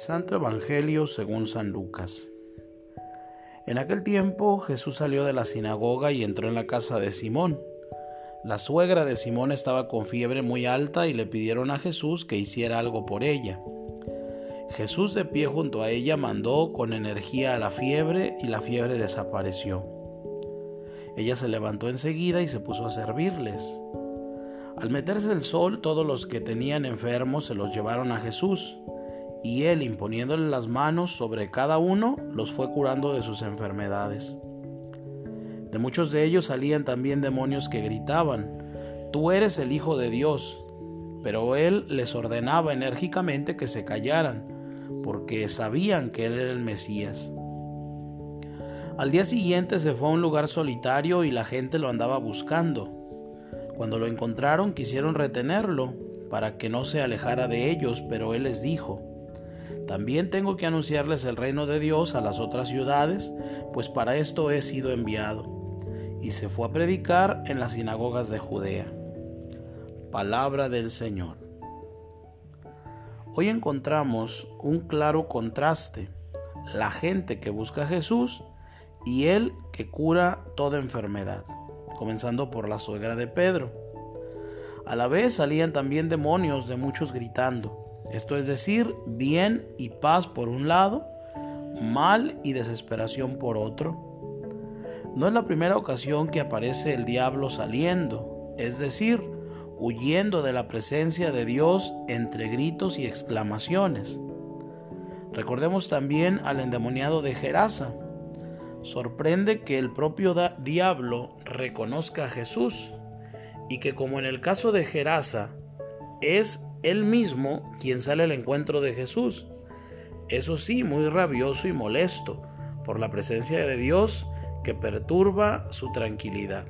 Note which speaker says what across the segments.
Speaker 1: Santo Evangelio según San Lucas. En aquel tiempo Jesús salió de la sinagoga y entró en la casa de Simón. La suegra de Simón estaba con fiebre muy alta y le pidieron a Jesús que hiciera algo por ella. Jesús de pie junto a ella mandó con energía a la fiebre y la fiebre desapareció. Ella se levantó enseguida y se puso a servirles. Al meterse el sol, todos los que tenían enfermos se los llevaron a Jesús y él imponiéndole las manos sobre cada uno, los fue curando de sus enfermedades. De muchos de ellos salían también demonios que gritaban, Tú eres el Hijo de Dios. Pero él les ordenaba enérgicamente que se callaran, porque sabían que él era el Mesías. Al día siguiente se fue a un lugar solitario y la gente lo andaba buscando. Cuando lo encontraron quisieron retenerlo para que no se alejara de ellos, pero él les dijo, también tengo que anunciarles el reino de Dios a las otras ciudades, pues para esto he sido enviado. Y se fue a predicar en las sinagogas de Judea. Palabra del Señor. Hoy encontramos un claro contraste, la gente que busca a Jesús y Él que cura toda enfermedad, comenzando por la suegra de Pedro. A la vez salían también demonios de muchos gritando, esto es decir, bien y paz por un lado, mal y desesperación por otro. No es la primera ocasión que aparece el diablo saliendo, es decir, huyendo de la presencia de Dios entre gritos y exclamaciones. Recordemos también al endemoniado de Gerasa. Sorprende que el propio diablo reconozca a Jesús y que como en el caso de Gerasa, es él mismo quien sale al encuentro de Jesús. Eso sí, muy rabioso y molesto por la presencia de Dios que perturba su tranquilidad.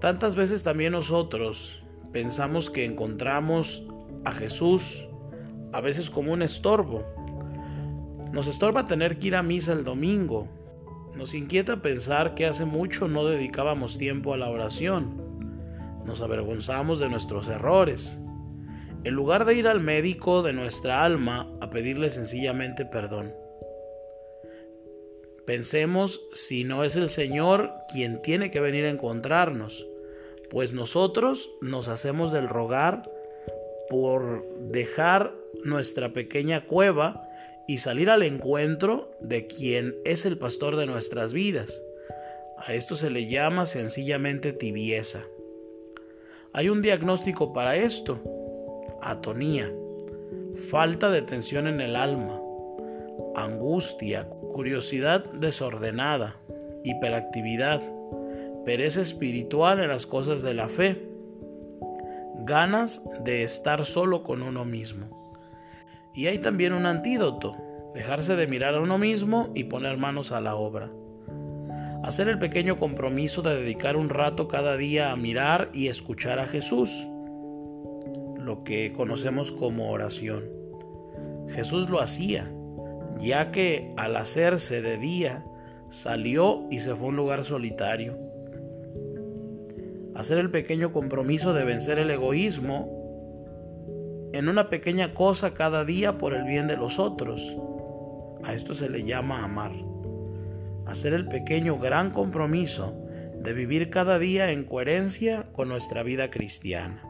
Speaker 1: Tantas veces también nosotros pensamos que encontramos a Jesús a veces como un estorbo. Nos estorba tener que ir a misa el domingo. Nos inquieta pensar que hace mucho no dedicábamos tiempo a la oración nos avergonzamos de nuestros errores. En lugar de ir al médico de nuestra alma a pedirle sencillamente perdón. Pensemos si no es el Señor quien tiene que venir a encontrarnos, pues nosotros nos hacemos del rogar por dejar nuestra pequeña cueva y salir al encuentro de quien es el pastor de nuestras vidas. A esto se le llama sencillamente tibieza. Hay un diagnóstico para esto. Atonía, falta de tensión en el alma, angustia, curiosidad desordenada, hiperactividad, pereza espiritual en las cosas de la fe, ganas de estar solo con uno mismo. Y hay también un antídoto, dejarse de mirar a uno mismo y poner manos a la obra. Hacer el pequeño compromiso de dedicar un rato cada día a mirar y escuchar a Jesús, lo que conocemos como oración. Jesús lo hacía, ya que al hacerse de día salió y se fue a un lugar solitario. Hacer el pequeño compromiso de vencer el egoísmo en una pequeña cosa cada día por el bien de los otros. A esto se le llama amar hacer el pequeño gran compromiso de vivir cada día en coherencia con nuestra vida cristiana.